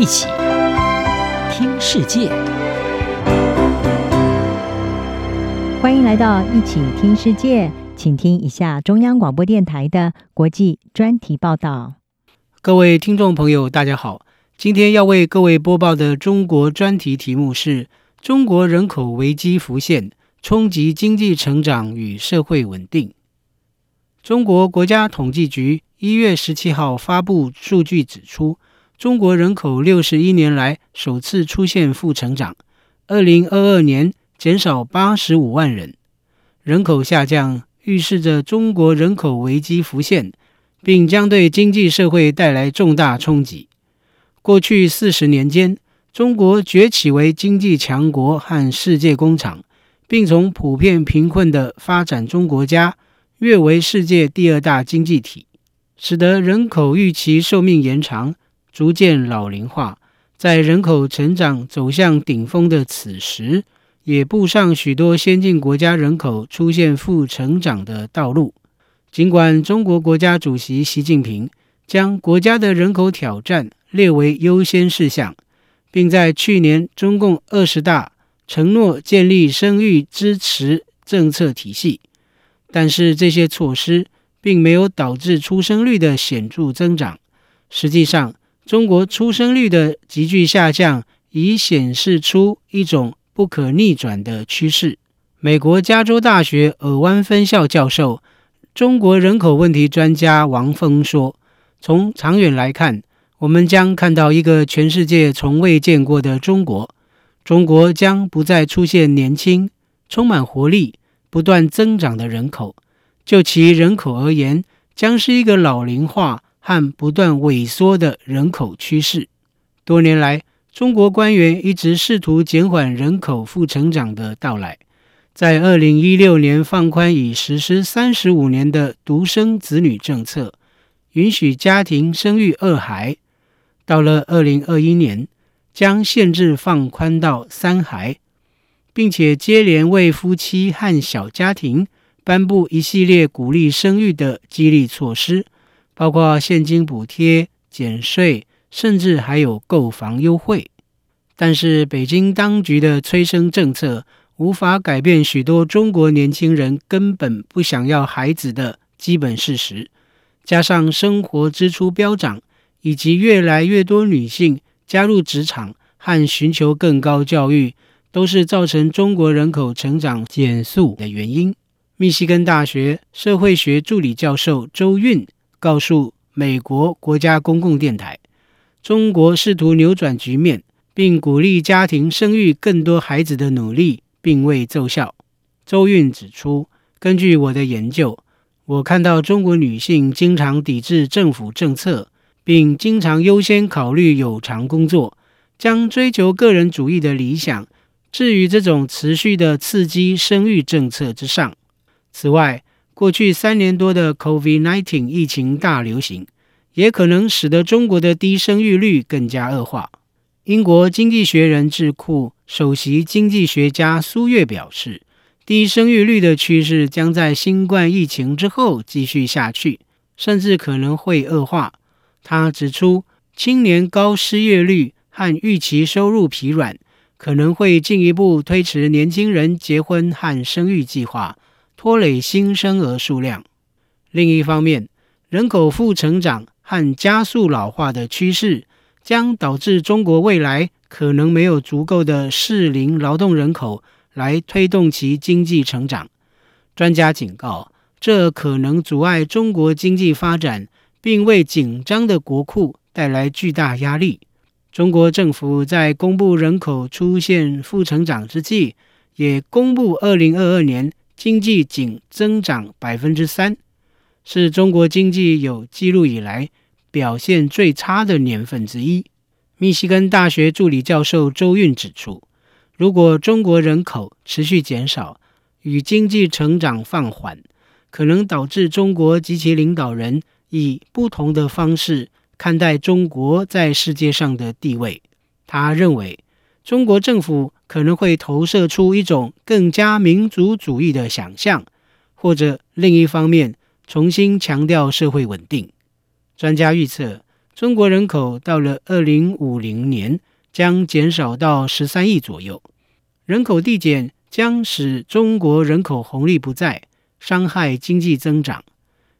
一起听世界，欢迎来到一起听世界，请听一下中央广播电台的国际专题报道。各位听众朋友，大家好，今天要为各位播报的中国专题题目是：中国人口危机浮现，冲击经济成长与社会稳定。中国国家统计局一月十七号发布数据指出，中国人口六十一年来首次出现负成长，二零二二年减少八十五万人，人口下降预示着中国人口危机浮现，并将对经济社会带来重大冲击。过去四十年间，中国崛起为经济强国和世界工厂，并从普遍贫困的发展中国家跃为世界第二大经济体，使得人口预期寿命延长。逐渐老龄化，在人口成长走向顶峰的此时，也步上许多先进国家人口出现负成长的道路。尽管中国国家主席习近平将国家的人口挑战列为优先事项，并在去年中共二十大承诺建立生育支持政策体系，但是这些措施并没有导致出生率的显著增长。实际上，中国出生率的急剧下降已显示出一种不可逆转的趋势。美国加州大学尔湾分校教授、中国人口问题专家王峰说：“从长远来看，我们将看到一个全世界从未见过的中国。中国将不再出现年轻、充满活力、不断增长的人口，就其人口而言，将是一个老龄化。”和不断萎缩的人口趋势，多年来，中国官员一直试图减缓人口负成长的到来。在二零一六年放宽已实施三十五年的独生子女政策，允许家庭生育二孩；到了二零二一年，将限制放宽到三孩，并且接连为夫妻和小家庭颁布一系列鼓励生育的激励措施。包括现金补贴、减税，甚至还有购房优惠。但是，北京当局的催生政策无法改变许多中国年轻人根本不想要孩子的基本事实。加上生活支出飙涨，以及越来越多女性加入职场和寻求更高教育，都是造成中国人口成长减速的原因。密西根大学社会学助理教授周韵。告诉美国国家公共电台，中国试图扭转局面，并鼓励家庭生育更多孩子的努力并未奏效。周韵指出，根据我的研究，我看到中国女性经常抵制政府政策，并经常优先考虑有偿工作，将追求个人主义的理想置于这种持续的刺激生育政策之上。此外，过去三年多的 COVID-19 疫情大流行，也可能使得中国的低生育率更加恶化。英国经济学人智库首席经济学家苏月表示，低生育率的趋势将在新冠疫情之后继续下去，甚至可能会恶化。他指出，青年高失业率和预期收入疲软，可能会进一步推迟年轻人结婚和生育计划。拖累新生儿数量。另一方面，人口负成长和加速老化的趋势将导致中国未来可能没有足够的适龄劳动人口来推动其经济成长。专家警告，这可能阻碍中国经济发展，并为紧张的国库带来巨大压力。中国政府在公布人口出现负成长之际，也公布二零二二年。经济仅增长百分之三，是中国经济有记录以来表现最差的年份之一。密西根大学助理教授周韵指出，如果中国人口持续减少与经济成长放缓，可能导致中国及其领导人以不同的方式看待中国在世界上的地位。他认为，中国政府可能会投射出一种更加民族主义的想象，或者另一方面重新强调社会稳定。专家预测，中国人口到了二零五零年将减少到十三亿左右。人口递减将使中国人口红利不再，伤害经济增长，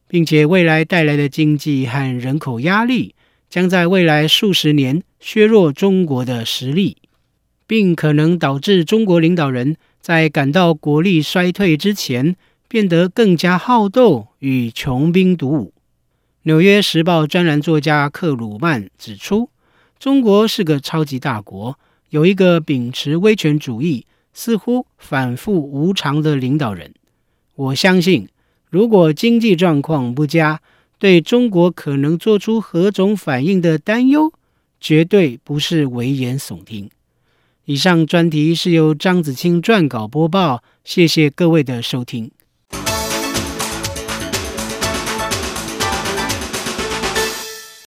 并且未来带来的经济和人口压力，将在未来数十年削弱中国的实力，并可能导致中国领导人在感到国力衰退之前，变得更加好斗与穷兵黩武。《纽约时报》专栏作家克鲁曼指出，中国是个超级大国，有一个秉持威权主义、似乎反复无常的领导人。我相信，如果经济状况不佳，对中国可能做出何种反应的担忧，绝对不是危言耸听。以上专题是由张子清撰稿播报，谢谢各位的收听。